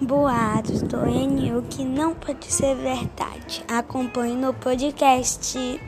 boatos do Enil que não pode ser verdade. Acompanhe no podcast.